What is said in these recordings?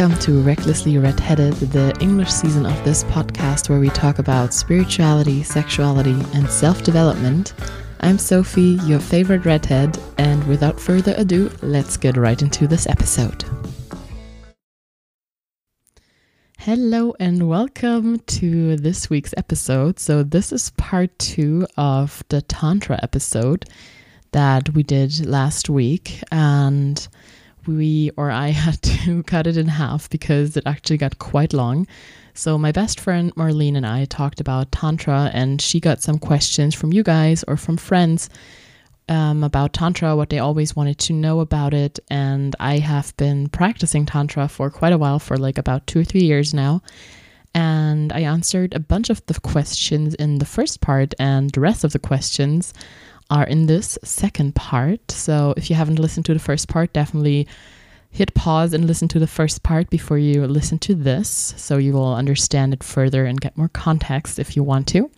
Welcome to Recklessly Redheaded, the English season of this podcast where we talk about spirituality, sexuality, and self development. I'm Sophie, your favorite redhead, and without further ado, let's get right into this episode. Hello, and welcome to this week's episode. So, this is part two of the Tantra episode that we did last week, and we or I had to cut it in half because it actually got quite long. So my best friend Marleen and I talked about tantra, and she got some questions from you guys or from friends um, about tantra, what they always wanted to know about it. And I have been practicing tantra for quite a while, for like about two or three years now. And I answered a bunch of the questions in the first part, and the rest of the questions are in this second part. So if you haven't listened to the first part, definitely hit pause and listen to the first part before you listen to this so you will understand it further and get more context if you want to.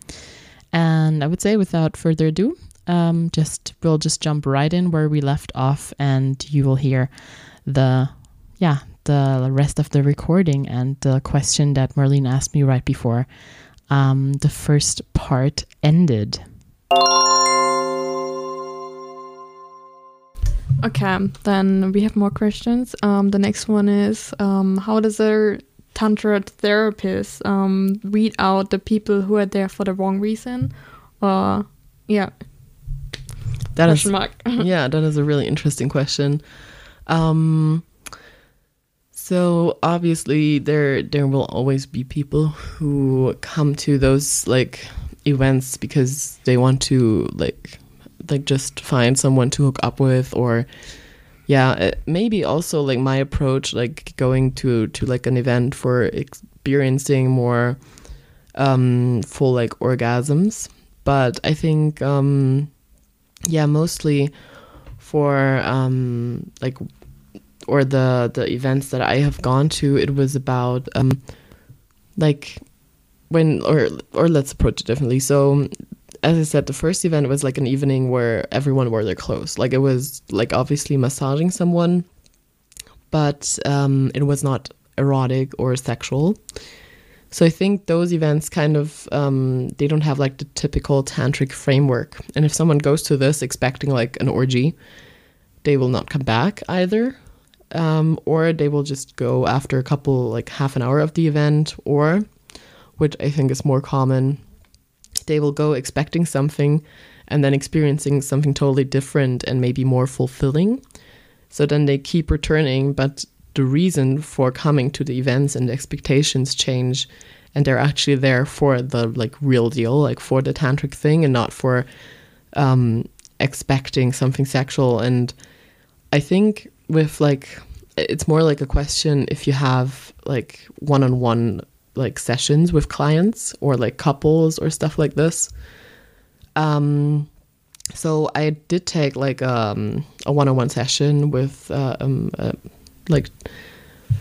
And I would say without further ado, um, just we'll just jump right in where we left off and you will hear the yeah, the rest of the recording and the question that Marleen asked me right before um, the first part ended. Okay, then we have more questions. Um, the next one is um, how does a tantra therapist um, weed out the people who are there for the wrong reason? Or yeah, that is, yeah, that is a really interesting question. Um, so obviously there there will always be people who come to those like events because they want to like like just find someone to hook up with or yeah maybe also like my approach like going to to like an event for experiencing more um full like orgasms. But i think um yeah mostly for um like or the the events that i have gone to it was about um like when or or let's approach it differently. So as I said, the first event was like an evening where everyone wore their clothes. Like it was like obviously massaging someone, but um, it was not erotic or sexual. So I think those events kind of um, they don't have like the typical tantric framework. And if someone goes to this expecting like an orgy, they will not come back either. Um, or they will just go after a couple like half an hour of the event, or which I think is more common, they will go expecting something and then experiencing something totally different and maybe more fulfilling. So then they keep returning, but the reason for coming to the events and the expectations change and they're actually there for the like real deal, like for the tantric thing and not for um, expecting something sexual. And I think with like it's more like a question if you have like one on one like sessions with clients or like couples or stuff like this. Um, so I did take like um, a one-on-one session with uh, um, uh, like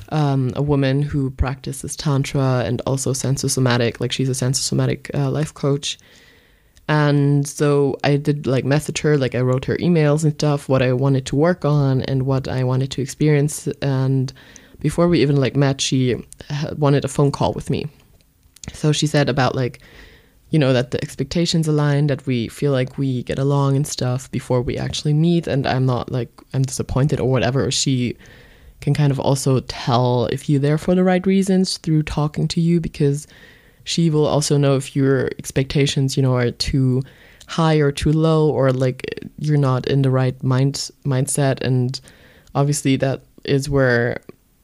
um, a woman who practices tantra and also sensosomatic. Like she's a sensosomatic uh, life coach. And so I did like message her, like I wrote her emails and stuff, what I wanted to work on and what I wanted to experience. And before we even like met, she uh, wanted a phone call with me. So she said about like, you know, that the expectations align, that we feel like we get along and stuff before we actually meet. And I'm not like, I'm disappointed or whatever. She can kind of also tell if you're there for the right reasons through talking to you because she will also know if your expectations, you know, are too high or too low or like you're not in the right mind mindset and obviously that is where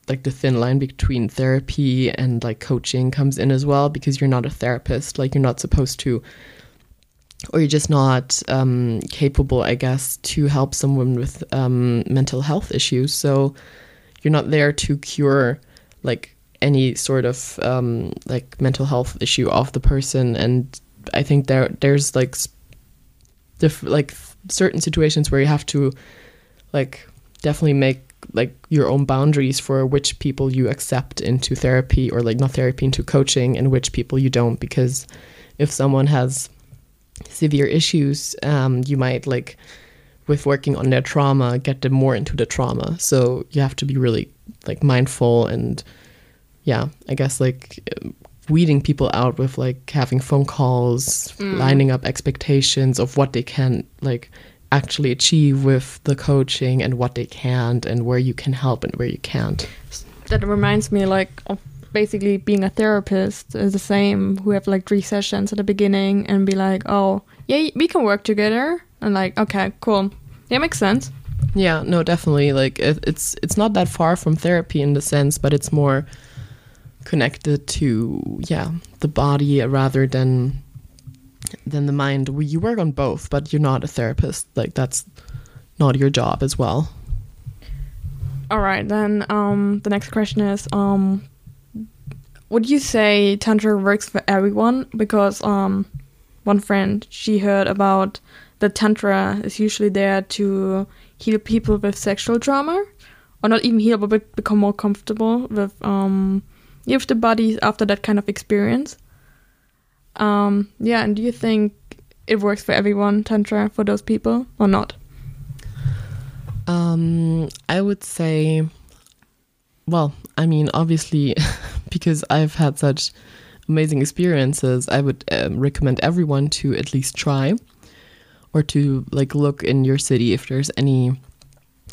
like the thin line between therapy and like coaching comes in as well because you're not a therapist like you're not supposed to or you're just not um, capable i guess to help someone with um, mental health issues. So you're not there to cure like any sort of um, like mental health issue of the person. And i think there there's like diff- like certain situations where you have to like definitely make like your own boundaries for which people you accept into therapy or like not therapy into coaching and which people you don't. Because if someone has severe issues um, you might like with working on their trauma get them more into the trauma. So you have to be really like mindful and yeah i guess like weeding people out with like having phone calls lining up expectations of what they can like actually achieve with the coaching and what they can't and where you can help and where you can't? That reminds me like of basically being a therapist is the same who have like three sessions at the beginning and be like oh yeah we can work together. And like okay cool. Yeah makes sense. Yeah, no, definitely. Like it, it's it's not that far from therapy in the sense, but it's more connected to yeah the body rather than than the mind. You work on both, but you're not a therapist. Like that's not your job as well. all right then um the next question is um would you say tantra works for everyone because um one friend she heard about that tantra is usually there to heal people with sexual trauma or not even heal but be- become more comfortable with um with the bodies after that kind of experience um yeah and do you think it works for everyone tantra for those people or not? Um, I would say, well, I mean, obviously, because I've had such amazing experiences, I would um, recommend everyone to at least try or to like look in your city if there's any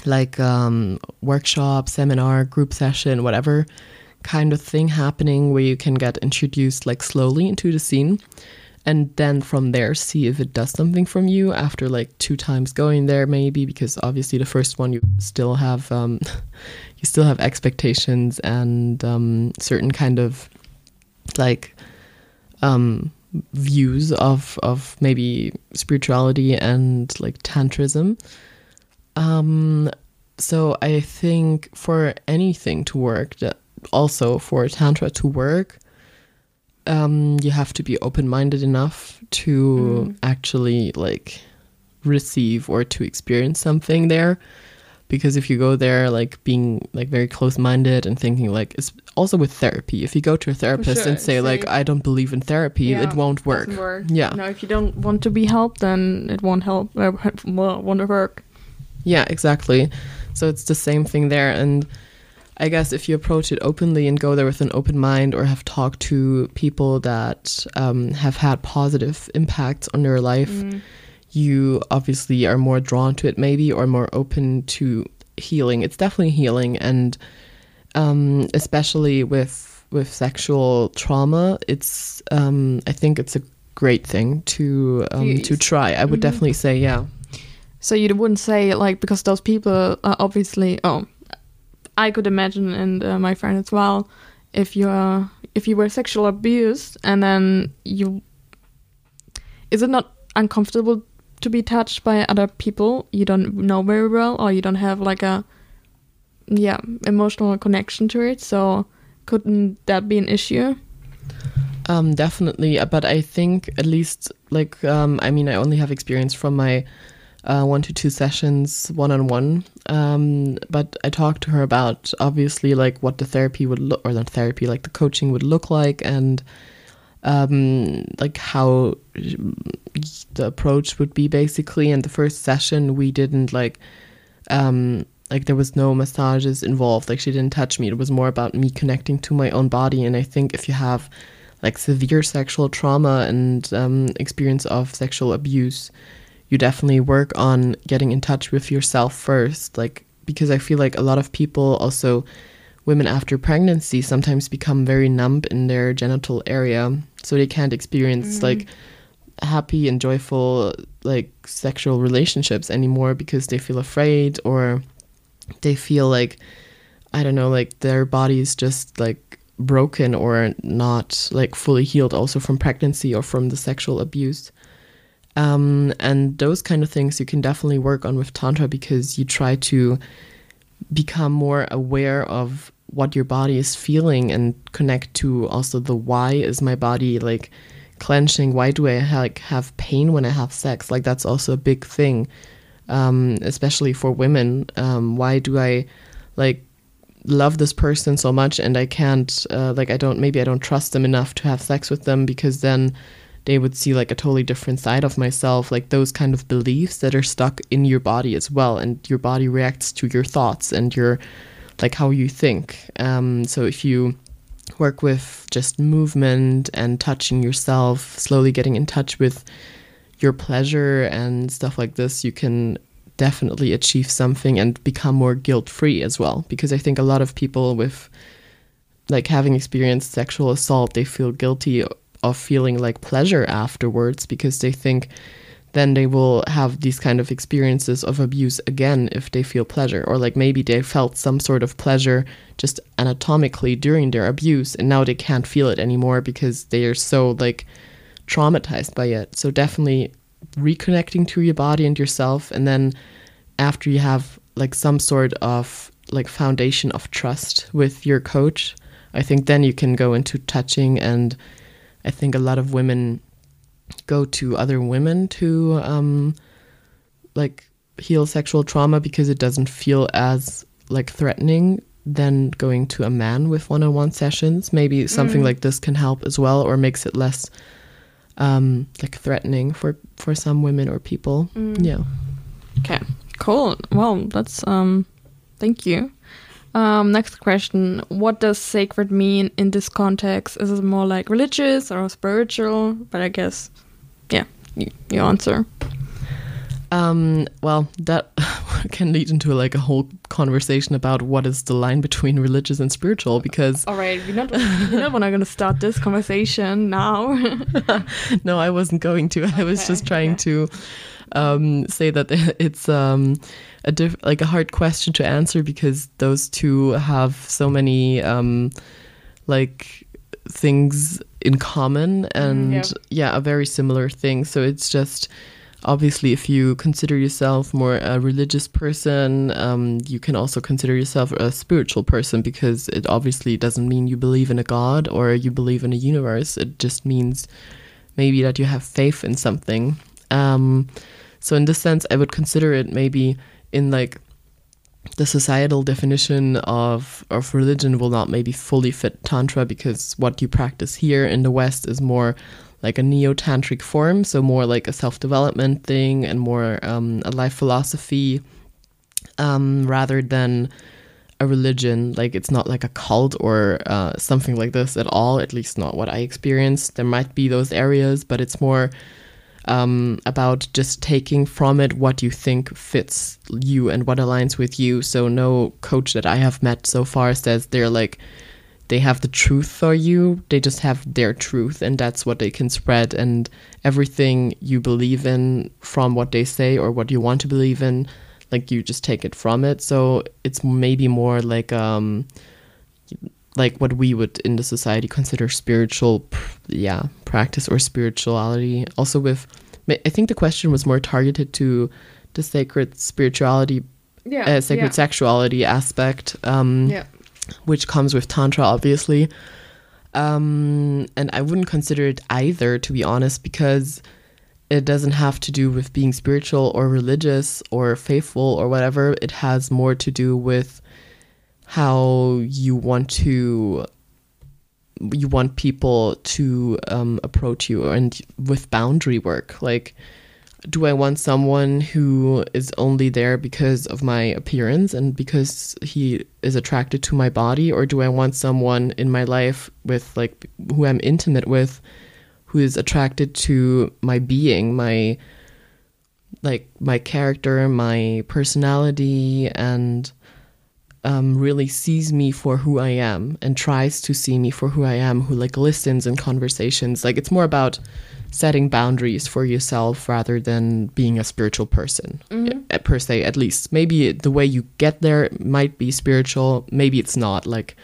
like um, workshop, seminar, group session, whatever kind of thing happening where you can get introduced like slowly into the scene and then from there see if it does something from you after like two times going there maybe because obviously the first one you still have um, you still have expectations and um, certain kind of like um, views of of maybe spirituality and like tantrism. Um, so i think for anything to work that also for tantra to work um, you have to be open-minded enough to actually like receive or to experience something there because if you go there like being like very close-minded and thinking like it's also with therapy if you go to a therapist sure, and say like i don't believe in therapy Yeah, it won't work work. Yeah. No, if you don't want to be helped, then it won't help. Uh, won't work. Yeah, exactly. So it's the same thing there. And I guess if you approach it openly and go there with an open mind or have talked to people that um, have had positive impacts on their life, Mm. you obviously are more drawn to it, maybe, or more open to healing. It's definitely healing. And um, especially with, with sexual trauma, it's, um, I think it's a great thing to, um, to try. I would Mhm. definitely say, yeah. So you wouldn't say like because those people are obviously. Oh, I could imagine, and uh, my friend as well. If you if you were sexual abused, and then you, is it not uncomfortable to be touched by other people you don't know very well, or you don't have like a, yeah, emotional connection to it? So couldn't that be an issue? Um, definitely, but I think at least like um, I mean, I only have experience from my uh, one to two sessions one on one. Um, but I talked to her about obviously like what the therapy would look, or the therapy like the coaching would look like, and um, like how the approach would be basically. And the first session we didn't like um like there was no massages involved like she didn't touch me it was more about me connecting to my own body and i think if you have like severe sexual trauma and um, experience of sexual abuse you definitely work on getting in touch with yourself first like because i feel like a lot of people also women after pregnancy sometimes become very numb in their genital area so they can't experience mm-hmm. like happy and joyful like sexual relationships anymore because they feel afraid or they feel like I don't know, like their body is just like broken or not like fully healed also from pregnancy or from the sexual abuse. Um, and those kind of things you can definitely work on with Tantra because you try to become more aware of what your body is feeling and connect to also the why is my body like clenching? Why do i like have pain when i have sex? Like that's also a big thing um, especially for women. Um, why do i like love this person so much and i can't uh, like i don't maybe i don't trust them enough to have sex with them because then they would see like a totally different side of myself, like those kind of beliefs that are stuck in your body as well. And your body reacts to your thoughts and your, like, how you think. Um, so if you work with just movement and touching yourself, slowly getting in touch with your pleasure and stuff like this, you can definitely achieve something and become more guilt free as well. Because I think a lot of people with like having experienced sexual assault, they feel guilty of feeling like pleasure afterwards because they think then they will have these kind of experiences of abuse again if they feel pleasure. Or like maybe they felt some sort of pleasure just anatomically during their abuse and now they can't feel it anymore because they are so like traumatized by it. So definitely reconnecting to your body and yourself and then after you have like some sort of like foundation of trust with your coach i think then you can go into touching and i think a lot of women go to other women to um like heal sexual trauma because it doesn't feel as like threatening than going to a man with one-on-one sessions maybe something Mm. like this can help as well or makes it less um like threatening for for some women or people Mm. yeah Okay, cool. Well, that's um, thank you. Um, next question: What does sacred mean in this context? Is it more like religious or spiritual? But I guess, yeah, you, you answer. Um, well, that can lead into like a whole conversation about what is the line between religious and spiritual because All right, we're not we're not going to start this conversation now. no, I wasn't going to. I was just trying okay. to um, say that it's um, a diff- like a hard question to answer because those two have so many um, like things in common and yeah. yeah, a very similar thing. So it's just obviously if you consider yourself more a religious person, um, you can also consider yourself a spiritual person because it obviously doesn't mean you believe in a god or you believe in a universe. It just means maybe that you have faith in something. Um, so in this sense, I would consider it maybe in like the societal definition of of religion will not maybe fully fit tantra because what you practice here in the West is more like a neo-tantric form, so more like a self-development thing and more um, a life philosophy um, rather than a religion. Like it's not like a cult or uh, something like this at all. At least not what I experienced. There might be those areas, but it's more um, about just taking from it what you think fits you and what aligns with you. So no coach that I have met so far says they're like they have the truth for you. They just have their truth, and that's what they can spread. And everything you believe in from what they say or what you want to believe in, like you just take it from it. So it's maybe more like um like what we would in the society consider spiritual yeah practice or spirituality also with i think the question was more targeted to the sacred spirituality Yeah, uh, sacred yeah. sexuality aspect um Yeah. which comes with tantra obviously um and i wouldn't consider it either to be honest because it doesn't have to do with being spiritual or religious or faithful or whatever it has more to do with how you want to you want people to um, approach you and with boundary work. Like do i want someone who is only there because of my appearance and because he is attracted to my body? Or do i want someone in my life with like who i'm intimate with who is attracted to my being my like my character my personality and um, really sees me for who I am and tries to see me for who I am, who like listens in conversations. Like it's more about setting boundaries for yourself rather than being a spiritual person uh, per se, at least. Maybe the way you get there might be spiritual, maybe it's not. Like,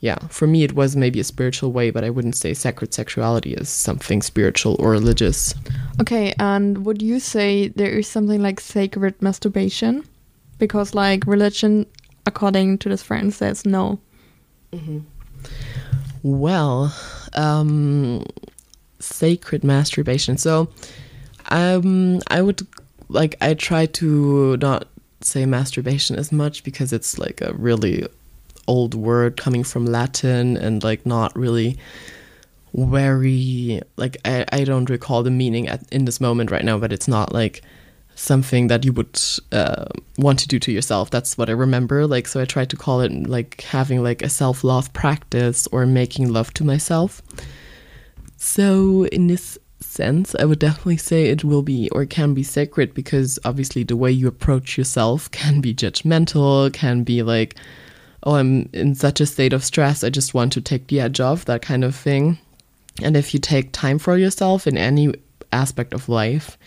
yeah, for me, it was maybe a spiritual way, but I wouldn't say sacred sexuality is something spiritual or religious. Okay, and would you say there is something like sacred masturbation? Because like religion, according to this friend, says no. Well, um, sacred masturbation. So, um, I would like I try to not say masturbation as much because it's like a really old word coming from Latin and like not really very like I, I don't recall the meaning at, in this moment right now but it's not like something that you would uh, want to do to yourself. That's what i remember. Like so i tried to call it like having like a self-love practice or making love to myself. So in this sense i would definitely say it will be or can be sacred because obviously the way you approach yourself can be judgmental can be like oh i'm in such a state of stress. I just want to take the edge off that kind of thing. And if you take time for yourself in any aspect of life,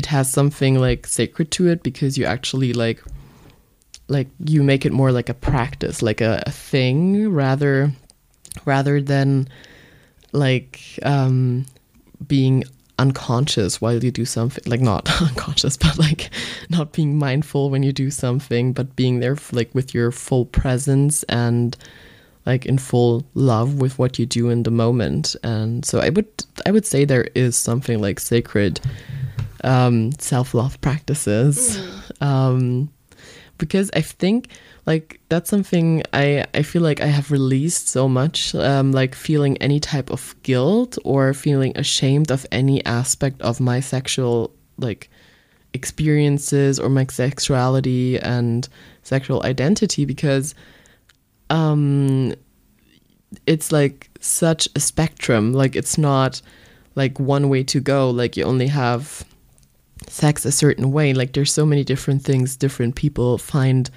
it has something like sacred to it because you actually like like you make it more like a practice, like a, a thing rather rather than like um being unconscious while you do something like not unconscious but like not being mindful when you do something but being there like with your full presence and like in full love with what you do in the moment. And so i would i would say there is something like sacred um, self-love practices. Mm. um, because i think like that's something i i feel like i have released so much um, like feeling any type of guilt or feeling ashamed of any aspect of my sexual like experiences or my sexuality and sexual identity because um it's like such a spectrum. Like it's not like one way to go. Like you only have sex a certain way. Like there's so many different things different people find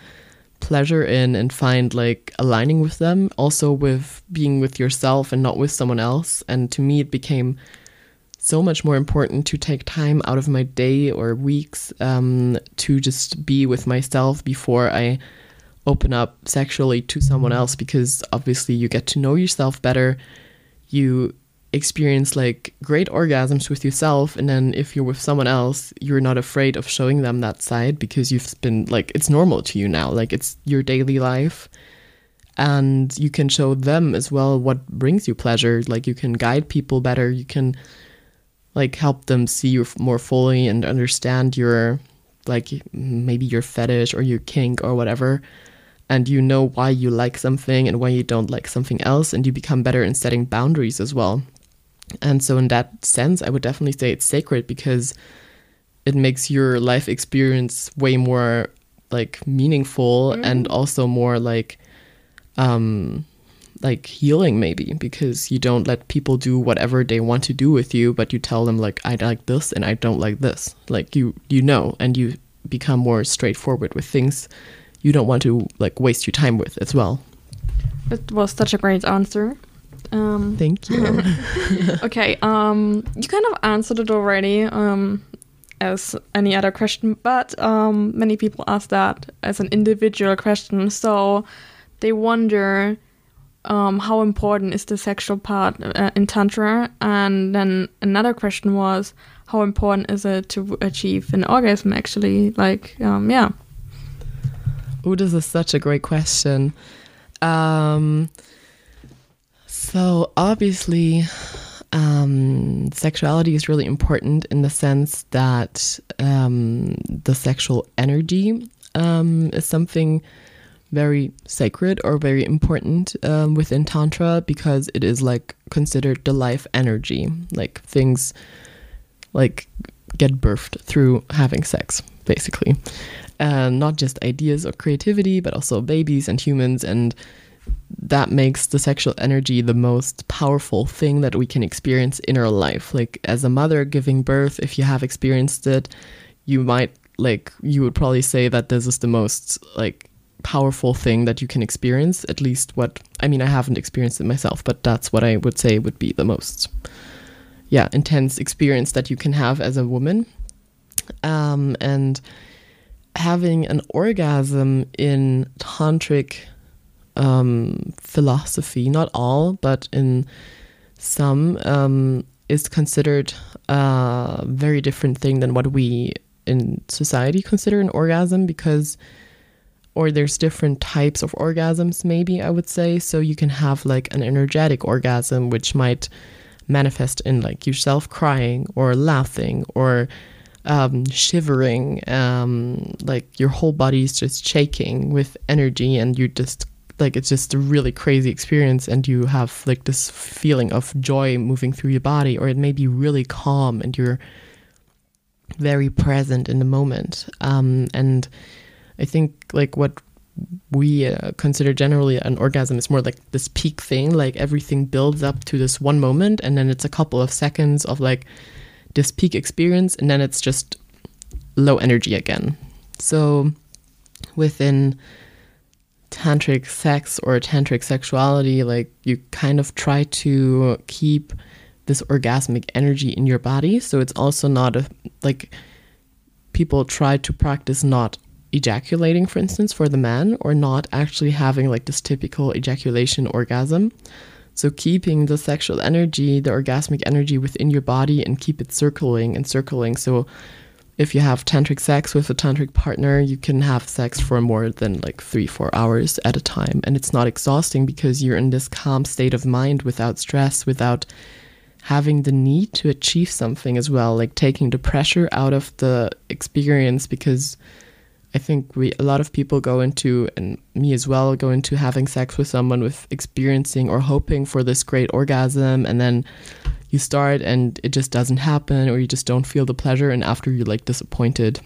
pleasure in and find like aligning with them. Also with being with yourself and not with someone else. And to me it became so much more important to take time out of my day or weeks um, to just be with myself before I open up sexually to someone else. Because obviously you get to know yourself better. You experience like great orgasms with yourself and then if you're with someone else you're not afraid of showing them that side because you've been like it's normal to you now like it's your daily life. And you can show them as well what brings you pleasure like you can guide people better you can like help them see you more fully and understand your like maybe your fetish or your kink or whatever. And you know why you like something and why you don't like something else and you become better in setting boundaries as well and so in that sense i would definitely say it's sacred because it makes your life experience way more like meaningful mm. and also more like um like healing maybe because you don't let people do whatever they want to do with you but you tell them like i like this and i don't like this like you you know and you become more straightforward with things you don't want to like waste your time with as well. It was such a great answer. Um, Thank you. okay, um, you kind of answered it already um, as any other question, but um, many people ask that as an individual question. So they wonder um, how important is the sexual part uh, in Tantra? And then another question was, how important is it to achieve an orgasm actually? Like, um, yeah. Oh, this is such a great question. Um, so obviously, um, sexuality is really important in the sense that um, the sexual energy um, is something very sacred or very important um, within Tantra because it is like considered the life energy. Like things like get birthed through having sex, basically and not just ideas or creativity, but also babies and humans. And that makes the sexual energy the most powerful thing that we can experience in our life. Like, as a mother giving birth, if you have experienced it, you might, like, you would probably say that this is the most, like, powerful thing that you can experience. At least what, I mean, I haven't experienced it myself, but that's what I would say would be the most, yeah, intense experience that you can have as a woman. Um, and having an orgasm in tantric um, philosophy, not all, but in some, um, is considered a very different thing than what we in society consider an orgasm because or there's different types of orgasms maybe i would say. So you can have like an energetic orgasm which might manifest in like yourself crying or laughing or um, shivering, um, like your whole body is just shaking with energy, and you just like it's just a really crazy experience and you have like this feeling of joy moving through your body or it may be really calm and you're very present in the moment. Um, and i think like what we uh, consider generally an orgasm is more like this peak thing like everything builds up to this one moment and then it's a couple of seconds of like this peak experience and then it's just low energy again. So within tantric sex or tantric sexuality like you kind of try to keep this orgasmic energy in your body. So it's also not a like people try to practice not ejaculating for instance for the man or not actually having like this typical ejaculation orgasm. So keeping the sexual energy the orgasmic energy within your body and keep it circling and circling. So if you have tantric sex with a tantric partner, you can have sex for more than like three, four hours at a time. And it's not exhausting because you're in this calm state of mind without stress, without having the need to achieve something as well, like taking the pressure out of the experience because I think we a lot of people go into and me as well go into having sex with someone with experiencing or hoping for this great orgasm and then you start and it just doesn't happen or you just don't feel the pleasure and after you're like disappointed.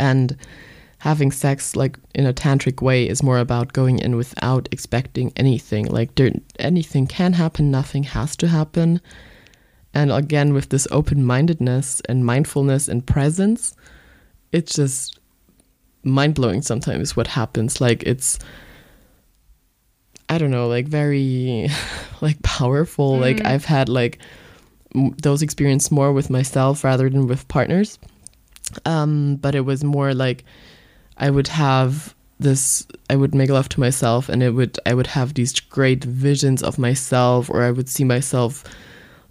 And having sex like in a tantric way is more about going in without expecting anything. Like there anything can happen nothing has to happen. And again with this open-mindedness and mindfulness and presence it's just mind-blowing sometimes what happens. Like it's I don't know, like very like powerful. Mm. Like I've had like m- those experience more with myself rather than with partners. Um, but it was more like I would have this I would make love to myself and it would I would have these great visions of myself or I would see myself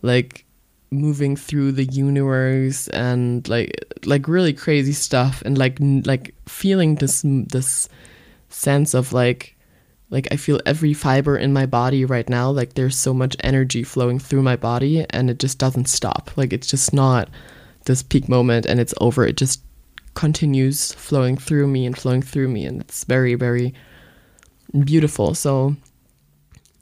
like moving through the universe and like like really crazy stuff and like like feeling this this sense of like like I feel every fiber in my body right now like there's so much energy flowing through my body and it just doesn't stop. Like it's just not this peak moment and it's over. It just continues flowing through me and flowing through me and it's very very beautiful. So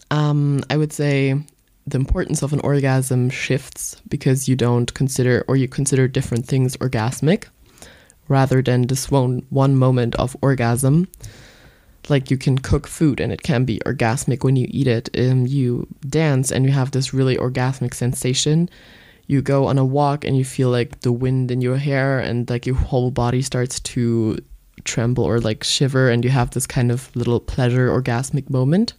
um I would say the importance of an orgasm shifts because you don't consider or you consider different things orgasmic rather than this one one moment of orgasm like you can cook food and it can be orgasmic when you eat it. Um, you dance and you have this really orgasmic sensation. You go on a walk and you feel like the wind in your hair and like your whole body starts to tremble or like shiver and you have this kind of little pleasure orgasmic moment.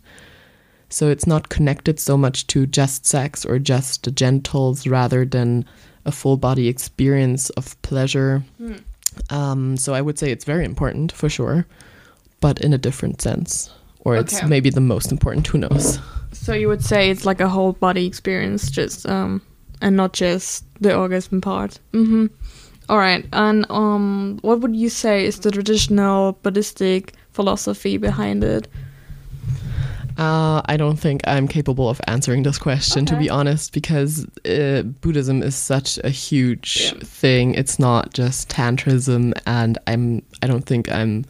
So it's not connected so much to just sex or just the genitals rather than a full body experience of pleasure. Mm. Um, so I would say it's very important for sure but in a different sense. Or okay. it's maybe the most important, who knows. So you would say it's like a whole body experience, just um, and not just the orgasm part. Mm-hmm. All right. And um, what would you say is the traditional Buddhistic philosophy behind it? Uh, I don't think I'm capable of answering this question, okay. to be honest, because uh, Buddhism is such a huge yeah. thing. It's not just tantrism, and I'm. I don't think I'm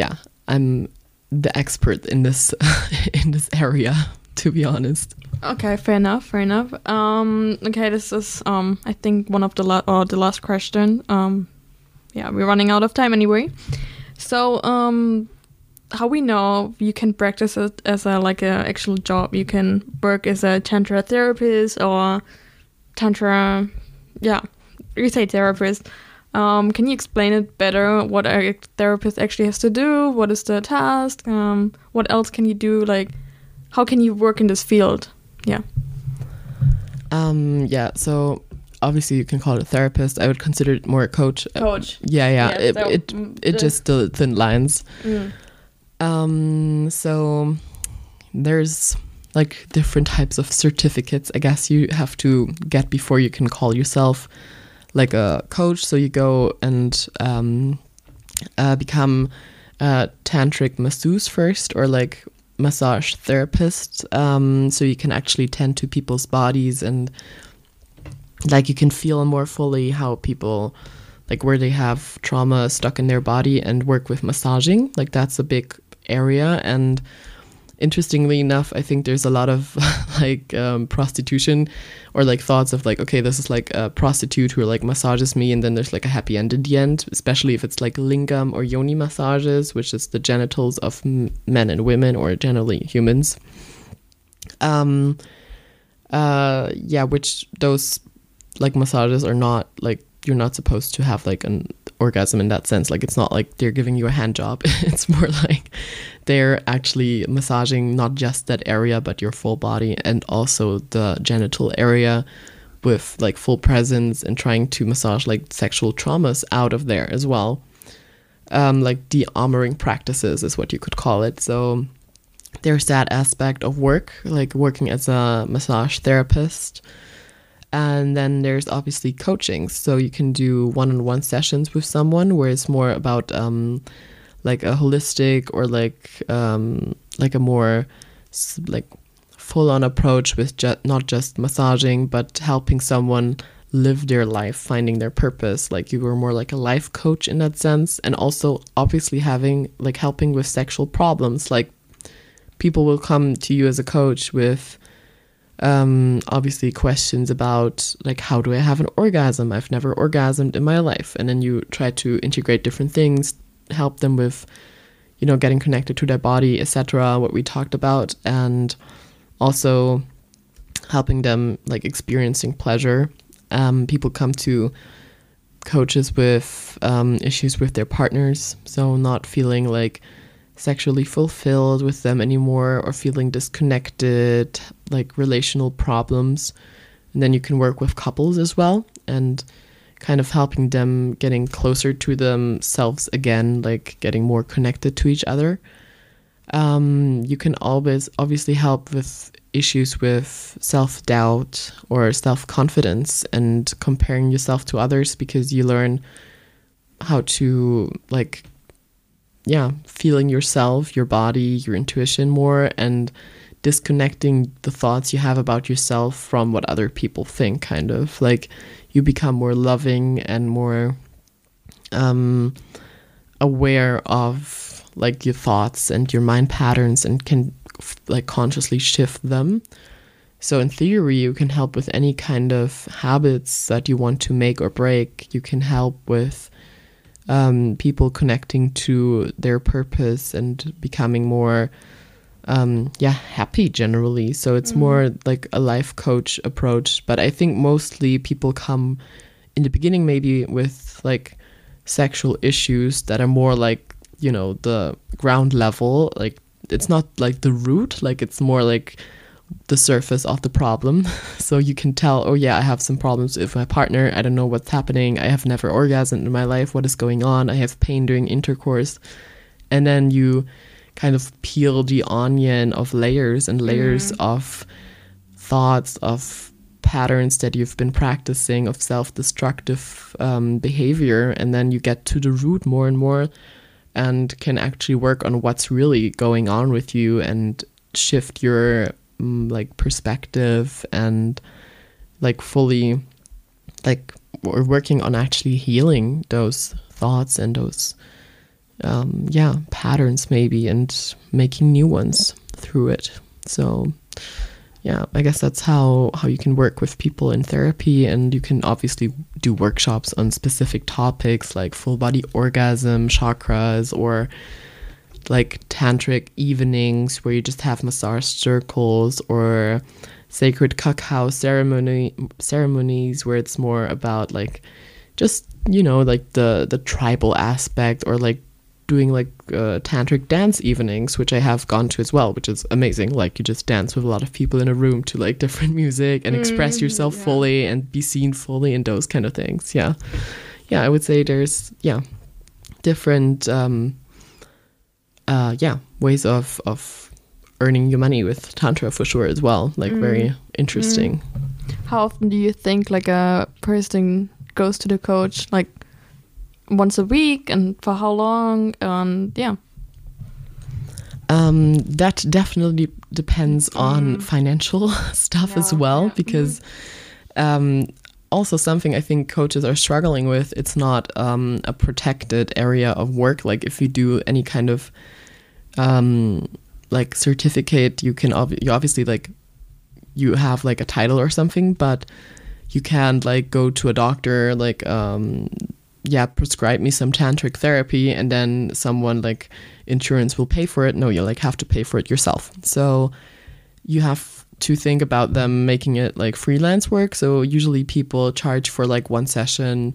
yeah, I'm the expert in this in this area, to be honest. Okay, fair enough, fair enough. Um, okay, this is um, I think one of the la- or the last question. Um, yeah, we're running out of time anyway. So, um, how we know you can practice it as a like a actual job. You can work as a tantra therapist or tantra, yeah, you say therapist. Um, can you explain it better? What a therapist actually has to do? What is the task? Um, what else can you do? Like, how can you work in this field? Yeah. Um, yeah. So obviously you can call it a therapist. I would consider it more a coach. Coach. Uh, yeah, yeah. yeah it so it, it just the thin lines. Mm. Um, so there's like different types of certificates. I guess you have to get before you can call yourself like a coach. So you go and um, uh, become a tantric masseuse first, or like massage therapist. Um, so you can actually tend to people's bodies and like you can feel more fully how people like where they have trauma stuck in their body and work with massaging. Like that's a big area and interestingly enough i think there's a lot of like um, prostitution or like thoughts of like okay this is like a prostitute who like massages me and then there's like a happy end at the end especially if it's like lingam or yoni massages which is the genitals of men and women or generally humans. Um uh yeah which those like massages are not like you're not supposed to have like an orgasm in that sense. Like it's not like they're giving you a hand job. It's more like they're actually massaging not just that area but your full body and also the genital area with like full presence and trying to massage like sexual traumas out of there as well. Um, like de-armoring practices is what you could call it. So there's that aspect of work like working as a massage therapist. And then there's obviously coaching. So you can do one on one sessions with someone where it's more about um, like a holistic or like um, like a more like full on approach with ju- not just massaging, but helping someone live their life, finding their purpose. Like you were more like a life coach in that sense. And also obviously having like helping with sexual problems. Like people will come to you as a coach with um, obviously questions about like how do I have an orgasm? I've never orgasmed in my life, and then you try to integrate different things, help them with, you know, getting connected to their body, etc. What we talked about, and also helping them like experiencing pleasure. Um, people come to coaches with um, issues with their partners, so not feeling like sexually fulfilled with them anymore or feeling disconnected, like relational problems. And then you can work with couples as well and kind of helping them getting closer to themselves again, like getting more connected to each other. Um, you can always obviously help with issues with self doubt or self confidence and comparing yourself to others because you learn how to like yeah, feeling yourself, your body, your intuition more, and disconnecting the thoughts you have about yourself from what other people think, kind of. Like you become more loving and more um, aware of like your thoughts and your mind patterns and can like consciously shift them. So in theory, you can help with any kind of habits that you want to make or break. You can help with um, people connecting to their purpose and becoming more um, yeah happy generally so it's mm. more like a life coach approach but i think mostly people come in the beginning maybe with like sexual issues that are more like you know the ground level like it's not like the root like it's more like the surface of the problem. So you can tell, oh yeah, I have some problems with my partner. I don't know what's happening. I have never orgasmed in my life. What is going on? I have pain during intercourse. And then you kind of peel the onion of layers and layers mm. of thoughts, of patterns that you've been practicing, of self destructive um, behavior. And then you get to the root more and more and can actually work on what's really going on with you and shift your Mm, like perspective and like fully like we're working on actually healing those thoughts and those um, yeah patterns maybe and making new ones through it. So yeah i guess that's how how you can work with people in therapy. And you can obviously do workshops on specific topics like full body orgasm chakras or like tantric evenings where you just have massage circles or sacred cacao ceremony ceremonies where it's more about like just you know like the the tribal aspect or like doing like uh, tantric dance evenings which i have gone to as well which is amazing like you just dance with a lot of people in a room to like different music and mm, express yourself yeah. fully and be seen fully and those kind of things yeah yeah i would say there's yeah different um uh, yeah, ways of of earning your money with tantra for sure as well. Like mm. very interesting. Mm. How often do you think like a person goes to the coach? Like once a week, and for how long? And yeah. Um, that definitely depends on mm. financial stuff yeah, as well, yeah. because mm. um, also something I think coaches are struggling with. It's not um, a protected area of work. Like if you do any kind of um, like certificate, you can ob- you obviously like you have like a title or something, but you can't like go to a doctor like um yeah prescribe me some tantric therapy and then someone like insurance will pay for it. No you like have to pay for it yourself. So you have to think about them making it like freelance work. So usually people charge for like one session.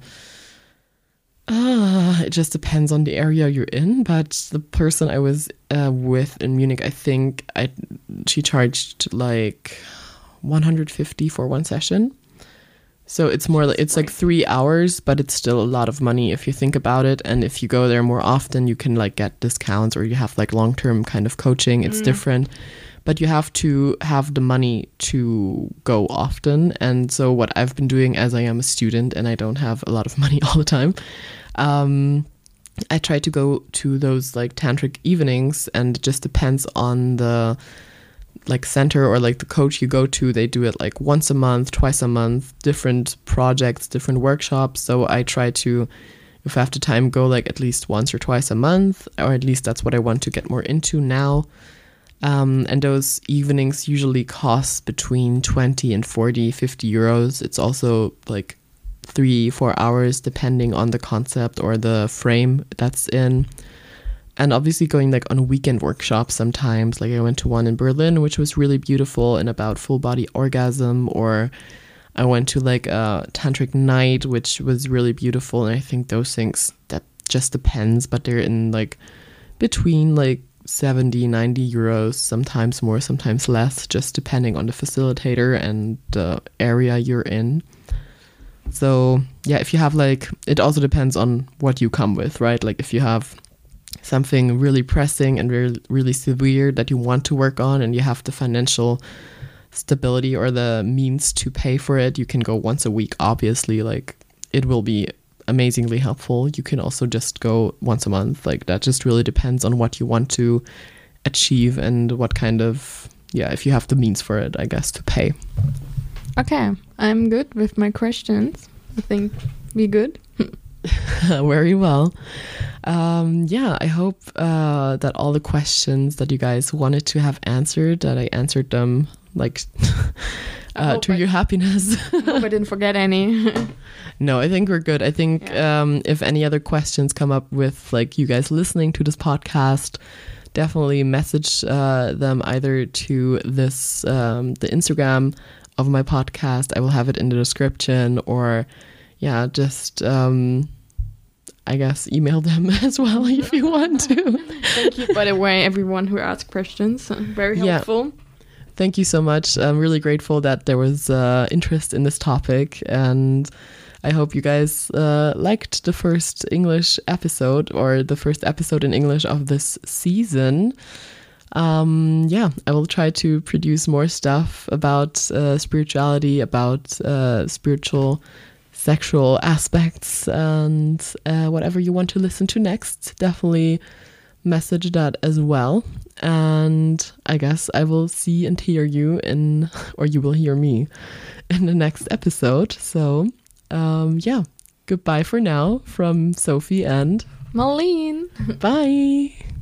Uh, it just depends on the area you're in but the person i was uh, with in munich i think i she charged like 150 for one session so it's more like it's like three hours, but it's still a lot of money if you think about it. And if you go there more often, you can like get discounts or you have like long term kind of coaching. It's Mm. different, but you have to have the money to go often. And so what I've been doing as I am a student and I don't have a lot of money all the time, um, I try to go to those like tantric evenings, and it just depends on the like center or like the coach you go to they do it like once a month twice a month different projects different workshops. So i try to if i have the time go like at least once or twice a month or at least that's what i want to get more into now. Um, and those evenings usually cost between 20 and 40 50 euros. It's also like three four hours depending on the concept or the frame that's in and obviously going like on weekend workshops sometimes. Like i went to one in berlin which was really beautiful and about full body orgasm or i went to like a tantric night which was really beautiful. And i think those things that just depends but they're in like between like 70 90 euros sometimes more sometimes less just depending on the facilitator and the area you're in. So yeah if you have like it also depends on what you come with right? Like if you have something really pressing and really, really severe that you want to work on and you have the financial stability or the means to pay for it you can go once a week obviously like it will be amazingly helpful you can also just go once a month like that just really depends on what you want to achieve and what kind of yeah if you have the means for it i guess to pay Okay, I'm good with my questions. I think we good. very well. Um, yeah, I hope uh, that all the questions that you guys wanted to have answered, that I answered them like uh, to I- your happiness. Hope I didn't forget any. no, I think we're good. I think Yeah. um, if any other questions come up with like you guys listening to this podcast, definitely message uh, them either to this um, the Instagram of my podcast. I will have it in the description, or yeah, just um, I guess email them as well if you want to. Thank you, by the way, everyone who asked questions. Very Yeah. helpful. Thank you so much. I'm really grateful that there was uh, interest in this topic, and I hope you guys uh, liked the first English episode or the first episode in English of this season. Um, yeah, I will try to produce more stuff about uh, spirituality, about uh, spiritual, sexual aspects, and uh, whatever you want to listen to next. Definitely message that as well. And I guess I will see and hear you in, or you will hear me in the next episode. So, um, yeah, goodbye for now from Sophie and Marleen. bye.